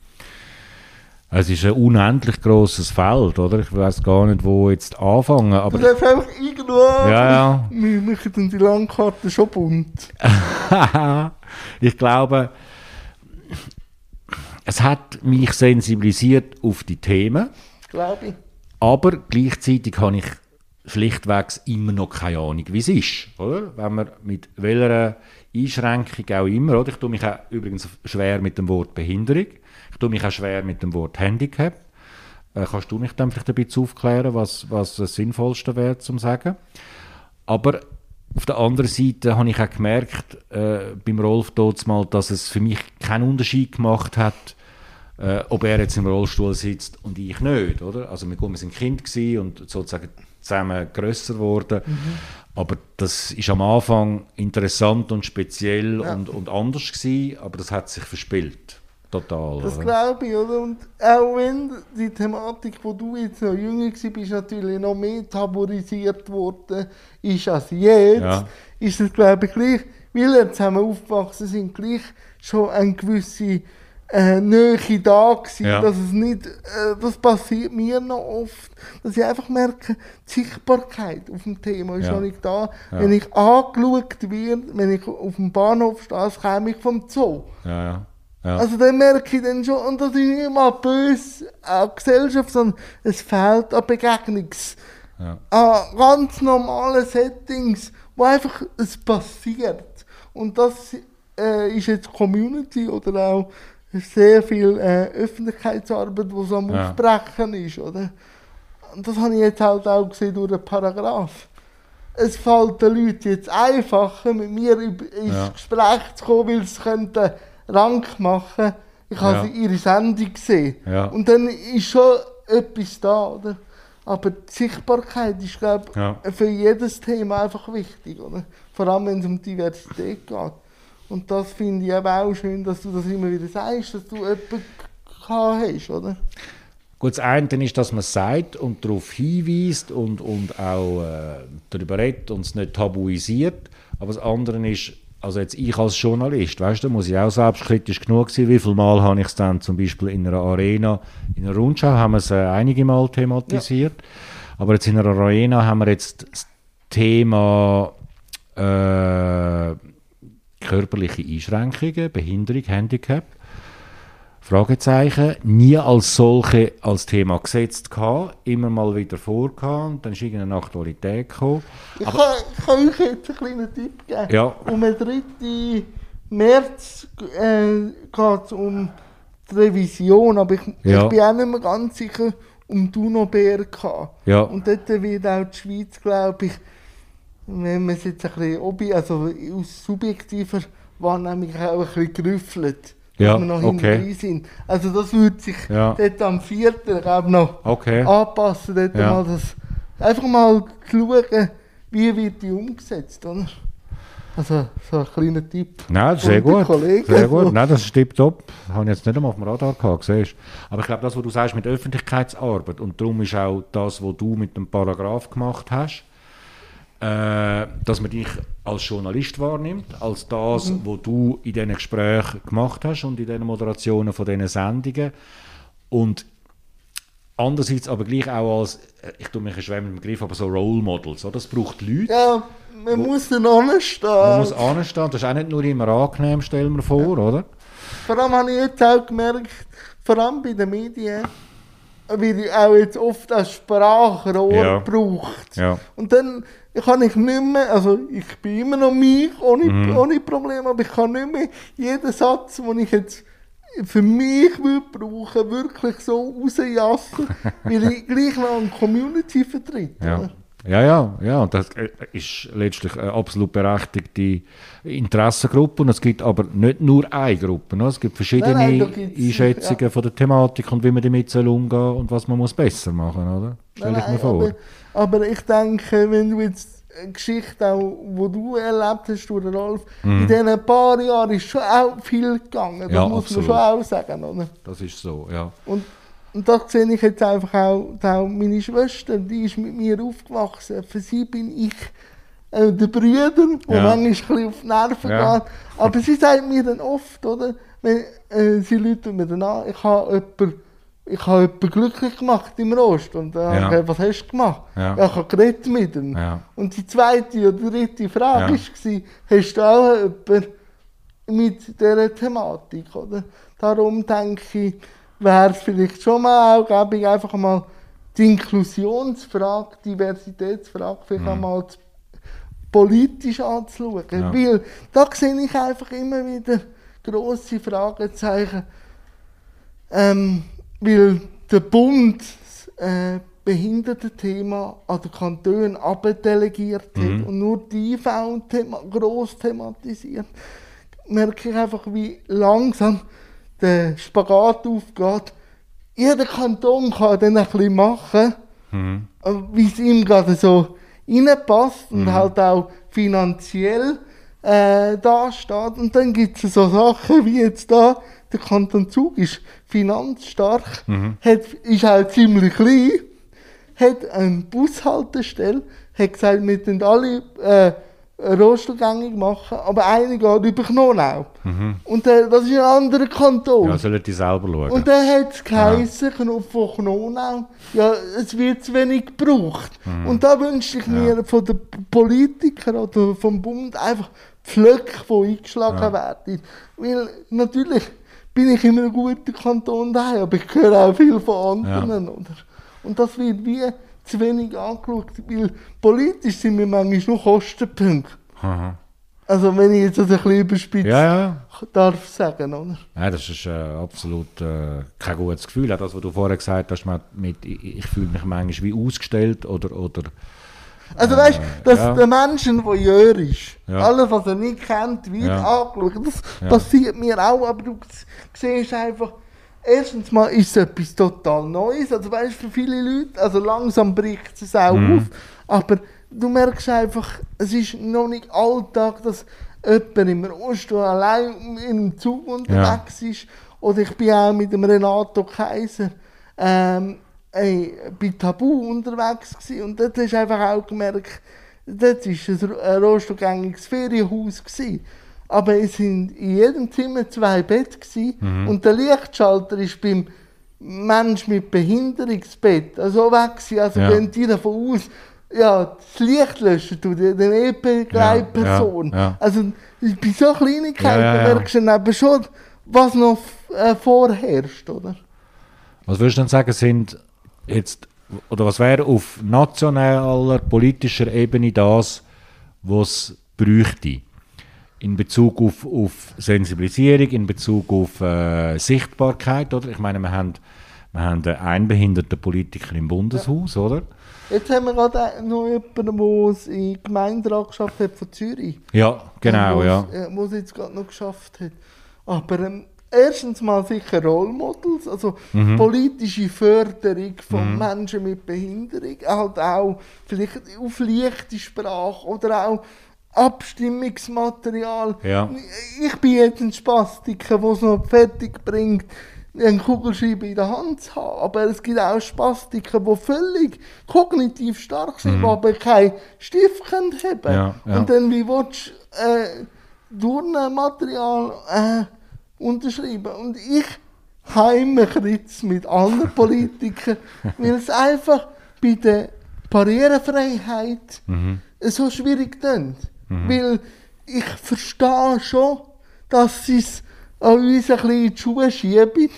Es ist ein unendlich großes Feld, oder? Ich weiß gar nicht, wo jetzt anfangen. Aber du darfst einfach irgendwo ja, ja. Wir machen die Landkarte schon bunt. [LAUGHS] ich glaube, es hat mich sensibilisiert auf die Themen. Glaube ich. Aber gleichzeitig habe ich schlichtweg immer noch keine Ahnung, wie es ist. Oder? Wenn man mit welcher Einschränkung auch immer, oder? ich tue mich auch übrigens schwer mit dem Wort Behinderung, tue mich auch schwer mit dem Wort Handicap. Äh, kannst du mich dann vielleicht ein bisschen aufklären, was, was das Sinnvollste wäre, zum sagen? Aber auf der anderen Seite habe ich auch gemerkt, äh, beim Rolf dort mal, dass es für mich keinen Unterschied gemacht hat, äh, ob er jetzt im Rollstuhl sitzt und ich nicht, oder? Also wir, wir sind Kind und sozusagen zusammen grösser geworden. Mhm. Aber das ist am Anfang interessant und speziell ja. und, und anders gewesen, aber das hat sich verspielt. Total. Das glaube ich, oder? Und auch wenn die Thematik, wo du jetzt noch jünger bist, natürlich noch mehr tabuisiert worden ist als jetzt, ja. ist es, glaube ich, gleich, weil wir zusammen aufgewachsen sind, gleich schon eine gewisse äh, Nähe da gewesen, ja. dass es nicht, äh, das passiert mir noch oft, dass ich einfach merke, die Sichtbarkeit auf dem Thema ist ja. noch nicht da. Ja. Wenn ich angeschaut werde, wenn ich auf dem Bahnhof stehe, komme ich vom Zoo. Ja, also dann merke ich dann schon, und das ist nicht mal böse an Gesellschaft, sondern es fehlt an Begegnungs, an ganz normalen Settings, wo einfach es passiert. Und das äh, ist jetzt Community oder auch sehr viel äh, Öffentlichkeitsarbeit, die so am ja. Aufbrechen ist, oder? Und das habe ich jetzt halt auch gesehen durch den Paragraph. Es fällt den Leuten jetzt einfacher, mit mir ins ja. Gespräch zu kommen, weil sie könnten Rank machen Ich habe ja. ihre Sendung gesehen. Ja. Und dann ist schon etwas da, oder? Aber die Sichtbarkeit ist, glaube ich, ja. für jedes Thema einfach wichtig, oder? Vor allem, wenn es um Diversität geht. Und das finde ich aber auch schön, dass du das immer wieder sagst, dass du jemanden hast, oder? Gut, das eine ist, dass man es sagt und darauf hinweist und, und auch äh, darüber redet und es nicht tabuisiert. Aber das andere ist, also jetzt ich als Journalist, weißt du, muss ich auch selbstkritisch genug sein. Wie viel Mal habe ich es dann zum Beispiel in einer Arena, in einer Rundschau haben wir es äh, einige Mal thematisiert. Ja. Aber jetzt in einer Arena haben wir jetzt das Thema äh, körperliche Einschränkungen, Behinderung, Handicap. Fragezeichen, nie als solche als Thema gesetzt gehabt, immer mal wieder und dann ist irgendeine Aktualität gekommen. Ich kann, ich kann euch jetzt einen kleinen Tipp geben. Ja. Um den 3. März äh, geht es um die Revision, aber ich, Ja. ich bin auch nicht mehr ganz sicher um die UNO-BRK. Ja. Und dort wird auch die Schweiz, glaube ich, wenn man es jetzt ein bisschen also aus subjektiver Wahrnehmung auch ein bisschen gerüffelt. Ja, dass wir noch okay. hinten sind. Also das würde sich Ja. dort am 4. glaube noch Okay. anpassen, dort Ja. mal das, einfach mal schauen, wie wird die umgesetzt, oder? Also so ein kleiner Tipp. Nein, sehr gut. Kollegen. Sehr gut. Nein, das ist tipptopp. Das habe ich jetzt nicht einmal auf dem Radar gehabt, siehst. Aber ich glaube, das, was du sagst mit Öffentlichkeitsarbeit, und darum ist auch das, was du mit dem Paragraph gemacht hast, äh, dass man dich als Journalist wahrnimmt, als das, Mhm. was du in diesen Gesprächen gemacht hast und in diesen Moderationen von diesen Sendungen. Und andererseits aber gleich auch als, äh, ich tue mich schwer mit dem Begriff, aber so Role Models. Oder? Das braucht Leute. Ja, man muss dann anstehen. Man muss anstehen. Das ist auch nicht nur immer angenehm, stellen wir vor, oder? Vor allem habe ich jetzt auch gemerkt, vor allem bei den Medien, wird auch jetzt oft als Sprachrohr Ja. gebraucht. Ja. Und dann kann ich nicht mehr, also ich bin immer noch mich, ohne, Mhm. ohne Probleme, aber ich kann nicht mehr jeden Satz, den ich jetzt für mich würde brauchen, wirklich so rausjassen, [LAUGHS] weil ich gleich noch eine Community vertrete. Ja. Ja, ja, ja, und das äh, ist letztlich eine absolut berechtigte Interessengruppe. Und es gibt aber nicht nur eine Gruppe. ne? Es gibt verschiedene Nein, nein, Einschätzungen von der Thematik und wie man damit soll umgehen und was man muss besser machen oder? Stell ich mir vor. Aber, aber ich denke, wenn du jetzt eine Geschichte, auch, wo du erlebt hast, du, Rolf, in diesen paar Jahren ist schon auch viel gegangen. Das Mhm. Ja, muss absolut. man schon auch sagen. Oder? Das ist so, ja. Und, und da sehe ich jetzt einfach auch, auch meine Schwester, die ist mit mir aufgewachsen. Für sie bin ich äh, der Brüder, der Ja. manchmal ein auf die Nerven Ja. geht. Aber sie sagt mir dann oft, oder? Wenn, äh, sie läutet mir dann an, ich habe jemanden, ich habe jemanden glücklich gemacht im Rost. Und dann Ja. ich, was hast du gemacht? Ja. ich habe geredet mit ihm. Ja. Und die zweite oder dritte Frage Ja. war, hast du auch jemanden mit dieser Thematik, oder? Darum denke ich, wäre es vielleicht schon mal auch gäbe einfach mal die Inklusionsfrage, Diversitätsfrage vielleicht Mhm. einmal politisch anzuschauen. Ja. Weil da sehe ich einfach immer wieder grosse Fragezeichen. Ähm, weil der Bund das äh, Behindertenthema an den Kantonen abdelegiert Mhm. hat und nur die IV thema gross thematisiert, merke ich einfach, wie langsam der Spagat aufgeht. Jeder Kanton kann dann ein bisschen machen, Mhm. äh, wie es ihm gerade so reinpasst und halt auch finanziell äh, dasteht. Und dann gibt es so Sachen wie jetzt da, der Kanton Zug ist finanzstark, hat, ist auch ziemlich klein, hat eine Bushaltestelle, hat gesagt, wir tun alle äh, Rollstuhlgängig machen, aber eine geht über Knonau. Und äh, das ist ein anderer Kanton. Ja, sollen die selber schauen. Und dann hat es geheißen, Knopf von Knonau, ja, es wird zu wenig gebraucht. Mhm. Und da wünschte ich mir von den Politikern oder vom Bund einfach Pflöcke, die eingeschlagen werden. Weil natürlich bin ich in einem guten Kanton daheim, aber ich höre auch viel von anderen. Oder? Und das wird wie zu wenig angeschaut, weil politisch sind wir manchmal nur Kostenpunkte. Aha. Also wenn ich jetzt das ein bisschen überspitzt Ja, ja. darf sagen, oder? Nein, das ist äh, absolut äh, kein gutes Gefühl. Auch das, was du vorher gesagt hast, mit, mit, ich, ich fühle mich manchmal wie ausgestellt oder, oder Also weißt du, dass ja. der Mensch ein Voyeur ist. Ja. Alles, was er nicht kennt, wird Ja. angeschaut. Das Ja. passiert mir auch, aber du siehst einfach, erstens mal ist es etwas total Neues. Also weißt für viele Leute, also langsam bricht es auch Mhm. auf, aber du merkst einfach, es ist noch nicht Alltag, dass jemand im Rollstuhl allein in einem Zug unterwegs ist. Oder ich bin auch mit dem Renato Kaiser ähm, ey, bei Tabu unterwegs gewesen. und dort hast du einfach auch gemerkt, dort war ein rollstuhlgängiges Ferienhaus. Gewesen. Aber es sind in jedem Zimmer zwei Betten gewesen, Mhm. und der Lichtschalter ist beim Mensch mit Behinderungsbett also weg gewesen. Also Ja. wenn die davon aus ja, das Licht löschen tut, den EP-Begleitperson. Ja, ja. Also bei so Kleinigkeiten ja, ja. merkst du dann eben schon, was noch äh, vorherrscht, oder? Was würdest du denn sagen, sind jetzt, oder was wäre auf nationaler, politischer Ebene das, was es bräuchte? In Bezug auf, auf Sensibilisierung, in Bezug auf äh, Sichtbarkeit, oder? Ich meine, wir haben, wir haben einen einbehinderten Politiker im Bundeshaus, oder? Jetzt haben wir gerade noch jemanden, der es in den Gemeinderat geschafft hat von Zürich. Ja, genau, Wo's- ja. äh, Wo es jetzt gerade noch geschafft hat. Aber ähm, erstens mal sicher Role Models, also Mhm. politische Förderung von Menschen mit Behinderung, halt auch vielleicht auf leichte Sprache oder auch Abstimmungsmaterial. Ja. Ich bin jetzt ein Spastiker, der es noch fertig bringt, einen Kugelschreiber in der Hand zu haben. Aber es gibt auch Spastiker, die völlig kognitiv stark sind, die aber keinen Stift können haben Mhm. Ja, ja. Und dann, wie willst du äh, Turnmaterial äh, unterschreiben? Und ich heime Kritz mit anderen [LAUGHS] Politikern, weil es einfach bei der Barrierefreiheit so schwierig klingt. Weil ich verstehe schon, dass sie es an uns ein bisschen in die Schuhe schieben.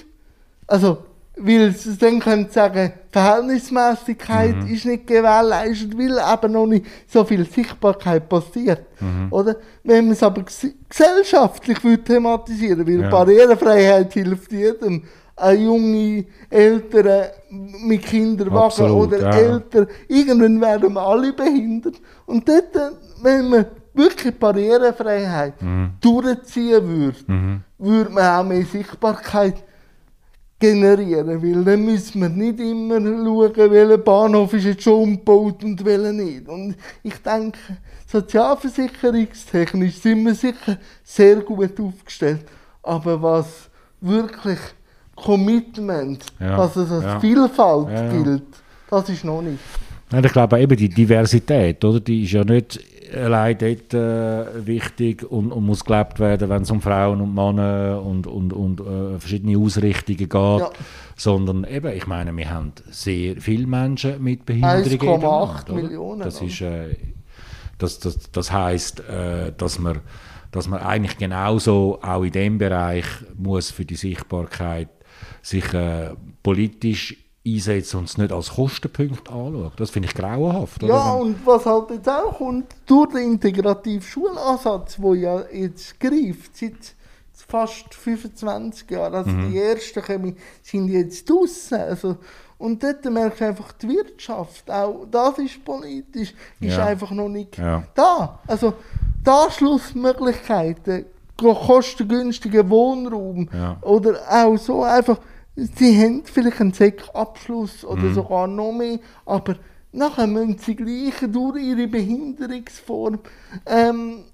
Also, weil sie dann können sagen, Verhältnismäßigkeit ist nicht gewährleistet, weil eben noch nicht so viel Sichtbarkeit passiert. Oder? Wenn man es aber ges gesellschaftlich thematisieren weil Ja. Barrierefreiheit hilft jedem. Ein junge Eltern mit Kinderwagen Absolut, oder ja. Eltern, irgendwann werden wir alle behindert. Und dort, äh, wenn man wirklich Barrierefreiheit Mhm. durchziehen würde, würde man auch mehr Sichtbarkeit generieren, weil dann müssen wir nicht immer schauen, welcher Bahnhof ist jetzt schon umgebaut und welcher nicht. Und ich denke, sozialversicherungstechnisch sind wir sicher sehr gut aufgestellt, aber was wirklich Commitment, Ja, dass es als ja. Vielfalt Ja, ja. gilt, das ist noch nicht. Nein, ich glaube eben die Diversität, oder? Die ist ja nicht allein dort äh, wichtig und, und muss gelebt werden, wenn es um Frauen und Männer und, und, und äh, verschiedene Ausrichtungen geht, Ja. sondern eben, ich meine, wir haben sehr viele Menschen mit Behinderungen. in 1,8 dem Land, oder? Millionen, Das ist, äh, das, das, das heisst, äh, dass man dass man eigentlich genauso auch in dem Bereich muss für die Sichtbarkeit sich äh, politisch einsetzen und es nicht als Kostenpunkt anschauen. Das finde ich grauenhaft. oder? Ja, und was halt jetzt auch kommt, durch den integrativen Schulansatz, der ja jetzt greift, seit fast 25 Jahren, also Mhm. die ersten kommen, sind jetzt draussen. Also, und dort merkst du einfach, die Wirtschaft, auch das ist politisch, ist Ja. einfach noch nicht Ja. da. Also die Anschlussmöglichkeiten, kostengünstiger Wohnraum Ja. oder auch so einfach, sie haben vielleicht einen Sek-Abschluss oder Mhm. sogar noch mehr, aber nachher müssen sie gleich durch ihre Behinderungsform ähm,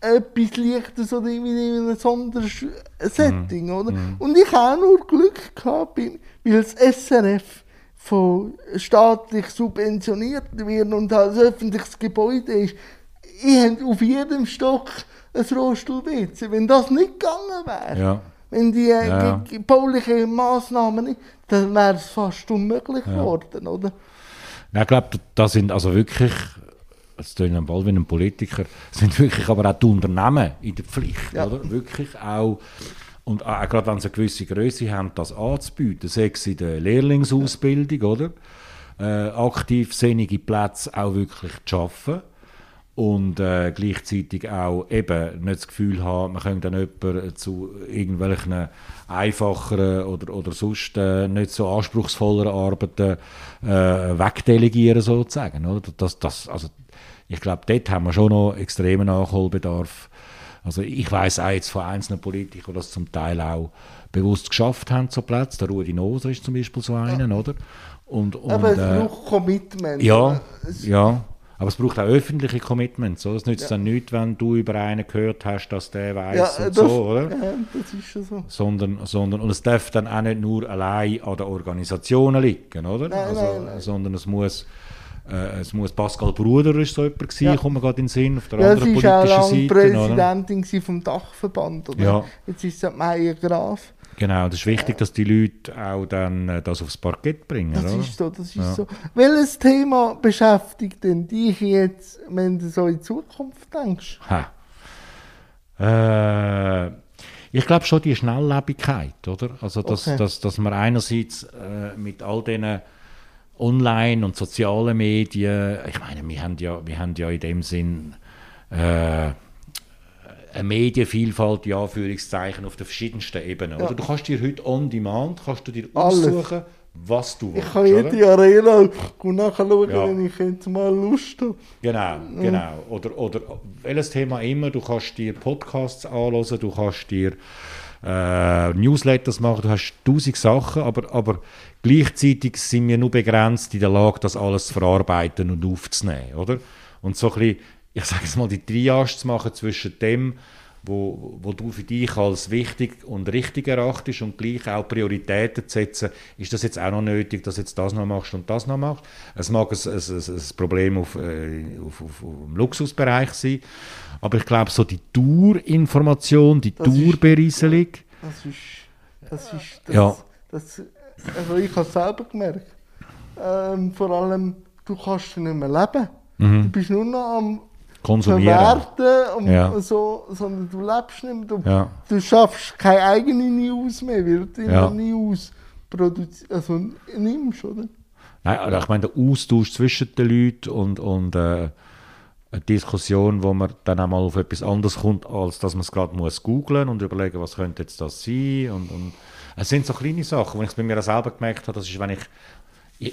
etwas Leichtes oder irgendwie in einem Sondersetting, Mhm. oder? Und ich habe auch nur Glück gehabt, weil das SRF von staatlich subventioniert wird und als öffentliches Gebäude ist, ich habe auf jedem Stock ein Rollstuhl-WC. Wenn das nicht gegangen wäre, Ja. Wenn die äh, Ja. baulichen Massnahmen nicht, dann wäre es fast unmöglich Ja. geworden, oder? Nein, ich glaube, da sind also wirklich, das tönt am Ball wie ein Politiker, sind wirklich aber auch die Unternehmen in der Pflicht, Ja. oder? Wirklich auch, und auch, gerade wenn sie eine gewisse Größe haben, das anzubieten, sei es in der Lehrlingsausbildung, oder? Äh, aktiv sinnige Plätze auch wirklich zu schaffen und äh, gleichzeitig auch eben nicht das Gefühl haben, man könnte dann jemanden zu irgendwelchen einfacheren oder, oder sonst äh, nicht so anspruchsvolleren Arbeiten äh, wegdelegieren sozusagen. Oder? Das, das, also, ich glaube, dort haben wir schon noch extremen Nachholbedarf. Also ich weiß auch jetzt von einzelnen Politikern, die das zum Teil auch bewusst geschafft haben, so Plätze. Der Rudi Noser ist zum Beispiel so einer, oder? Und, und, Aber es äh, braucht Commitment. ja? Es- ja. Aber es braucht auch öffentliche Commitments. Oder? Es nützt ja. dann nichts, wenn du über einen gehört hast, dass der weiß ja, und das, so, oder? Ja, das ist schon so. Sondern, sondern, und es darf dann auch nicht nur allein an den Organisationen liegen, oder? Nein, also, nein, nein. Sondern es muss, äh, es muss Pascal Bruder ist so jemand gewesen, Ja. kommt mir gerade in den Sinn, auf der Ja, anderen sie war auch politischen lange Seite. Oder? Präsidentin gewesen vom Dachverband, oder? Ja. Jetzt ist es Meier Graf. Genau, das ist wichtig, dass die Leute auch dann äh, das aufs Parkett bringen, Das oder? ist so, das ist Ja. so. Welches Thema beschäftigt denn dich jetzt, wenn du so in die Zukunft denkst? Ha. Äh, ich glaube schon die Schnelllebigkeit, oder? Also, dass, Okay. dass, dass man einerseits äh, mit all diesen Online- und sozialen Medien, ich meine, wir haben ja, wir haben ja in dem Sinn äh, eine Medienvielfalt, ja, Anführungszeichen, auf den verschiedensten Ebenen. Ja. Oder? Du kannst dir heute on demand, kannst du dir Alles. aussuchen, was du Ich willst. kann oder? jede Arena und nachher schauen, Ja. wenn ich jetzt mal Lust habe. Genau, genau. Oder, oder welches Thema immer, du kannst dir Podcasts anhören, du kannst dir äh, Newsletters machen, du hast tausend Sachen, aber, aber gleichzeitig sind wir nur begrenzt in der Lage, das alles zu verarbeiten und aufzunehmen, oder? Und so ein bisschen, ich sage jetzt mal, die Triage zu machen zwischen dem, wo, wo du für dich als wichtig und richtig erachtest und gleich auch Prioritäten zu setzen, ist das jetzt auch noch nötig, dass du jetzt das noch machst und das noch machst. Es mag ein, ein, ein, Problem auf, äh, auf, auf, auf im Luxusbereich sein, aber ich glaube, so die Dauerinformation, die Dauerberieselung, Das ist, das ist, das, Ja. das, also ich habe es selber gemerkt. Ähm, vor allem, du kannst nicht mehr leben. Du bist nur noch am konsumieren. Verwerten und Ja. so, sondern du lebst nicht mehr. Du, Ja. du schaffst keine eigene News mehr, weil du immer Ja. News also nimmst, oder? Nein, also ich meine, der Austausch zwischen den Leuten und, und äh, eine Diskussion, wo man dann auch mal auf etwas anderes kommt, als dass man es gerade muss googlen und überlegen, was könnte jetzt das sein. Und, und es sind so kleine Sachen, wo ich es bei mir selber gemerkt habe, das ist, wenn ich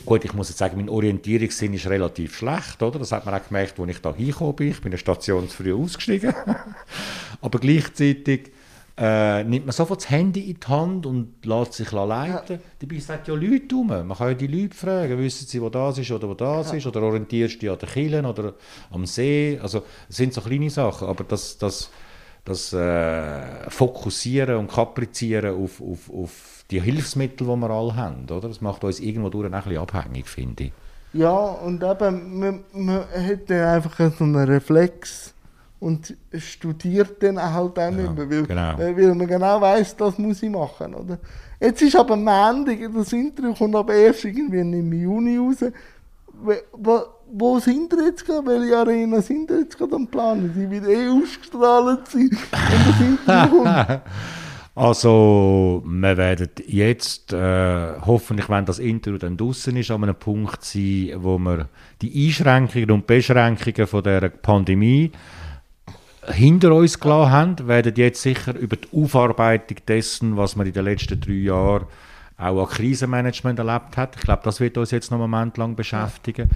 gut, ich muss jetzt sagen, mein Orientierungssinn ist relativ schlecht, oder? Das hat man auch gemerkt, als ich da hingekommen bin. Ich bin eine Station zu früh ausgestiegen. [LAUGHS] Aber gleichzeitig äh, nimmt man sofort das Handy in die Hand und lässt sich leiten. Dabei sind ja Leute rum. Man kann ja die Leute fragen, wissen sie, wo das ist oder wo das ist, oder orientierst du dich an den Killen oder am See. Also es sind so kleine Sachen, aber das, das, das äh, Fokussieren und Kaprizieren auf, auf, auf die Hilfsmittel, die wir alle haben, oder? das macht uns irgendwo durch ein bisschen abhängig, finde ich. Ja, und eben, man, man hat dann einfach so einen Reflex und studiert dann halt auch nicht mehr, weil, genau. weil weil man genau weiss, das muss ich machen, oder? Jetzt ist aber Montag, das Interview kommt aber erst irgendwie im Juni raus. Wo, wo sind wir jetzt gerade? Welche Arena sind wir jetzt gerade am Planen? Die wird eh ausgestrahlt sein, wenn das Interview kommt. [LAUGHS] Also, wir werden jetzt, äh, hoffentlich, wenn das Interview dann draußen ist, an einem Punkt sein, wo wir die Einschränkungen und Beschränkungen von der Pandemie hinter uns gelassen haben, werden jetzt sicher über die Aufarbeitung dessen, was wir in den letzten drei Jahren auch an Krisenmanagement erlebt hat. Ich glaube, das wird uns jetzt noch einen Moment lang beschäftigen.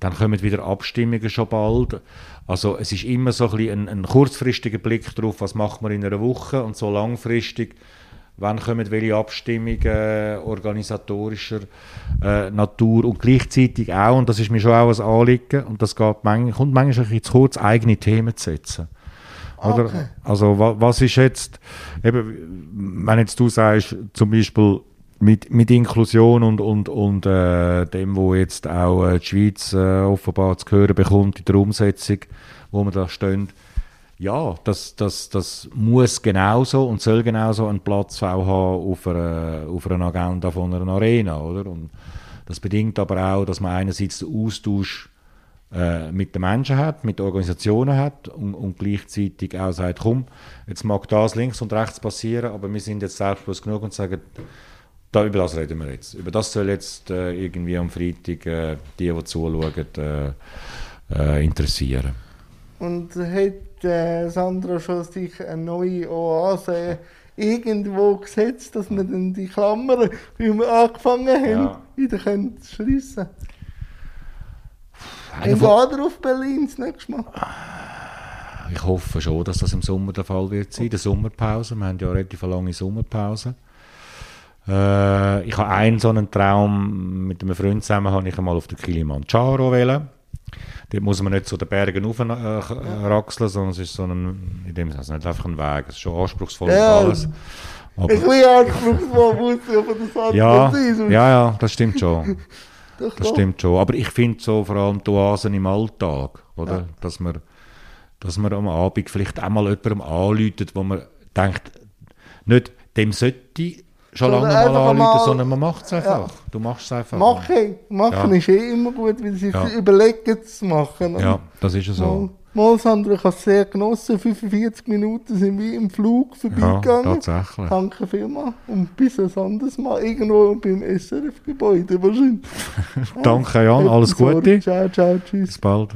Dann kommen wieder Abstimmungen schon bald. Also es ist immer so ein, bisschen ein, ein kurzfristiger Blick darauf, was macht man in einer Woche und so langfristig, wann kommen welche Abstimmungen organisatorischer äh, Natur und gleichzeitig auch, und das ist mir schon auch ein Anliegen, und das geht manchmal, kommt manchmal ein bisschen zu kurz, eigene Themen zu setzen. Oder? Okay. Also wa, was ist jetzt, eben, wenn jetzt du sagst, zum Beispiel mit, mit Inklusion und, und, und äh, dem, wo jetzt auch äh, die Schweiz äh, offenbar zu hören bekommt in der Umsetzung, wo wir da stehen, ja, das, das, das muss genauso und soll genauso einen Platz auch haben auf einer, auf einer Agenda von einer Arena, oder? Und das bedingt aber auch, dass man einerseits den Austausch äh, mit den Menschen hat, mit Organisationen hat und, und gleichzeitig auch sagt, komm, jetzt mag das links und rechts passieren, aber wir sind jetzt selbstbewusst genug und sagen, da, über das reden wir jetzt. Über das soll jetzt äh, irgendwie am Freitag äh, die, die zuschauen, äh, äh, interessieren. Und hat äh, Sandra schon sich eine neue Oase irgendwo gesetzt, dass wir dann die Klammern, wie wir angefangen haben, Ja. wieder können schliessen können. geht er auf Berlin das nächste Mal. Ich hoffe schon, dass das im Sommer der Fall wird sein, der Sommerpause. Wir haben ja eine relativ lange Sommerpause. Äh, ich habe einen so einen Traum mit einem Freund zusammen, habe ich einmal auf den Kilimanjaro wählen. Dort muss man nicht zu den Bergen raufraxeln, äh, sondern es ist so ein, in dem Sinne nicht einfach ein Weg. Es ist schon anspruchsvoll Ja. alles. Aber, Ich will anspruchsvoll muss ich aber das andere ja, ja, ja, das stimmt schon. [LAUGHS] Das stimmt schon. Aber ich finde so vor allem die Oasen im Alltag, oder? Ja. Dass, man, dass man am Abend vielleicht auch mal jemandem anläutet, wo man denkt, nicht dem sollte schon lange mal mal- sondern man macht es einfach. Du machst es einfach. Machen, machen Ja. ist eh immer gut, weil sie Ja. überlegen zu machen. Ja, das ist ja so. Mal, mal Sandra, ich habe es sehr genossen. 45 Minuten sind wir im Flug Ja, vorbeigegangen. tatsächlich. Danke vielmals. Und bis ein anderes Mal. Irgendwo beim SRF-Gebäude wahrscheinlich. [LAUGHS] Danke, Jan. [LAUGHS] Alles. Gute. Ciao, ciao, tschüss. Bis bald.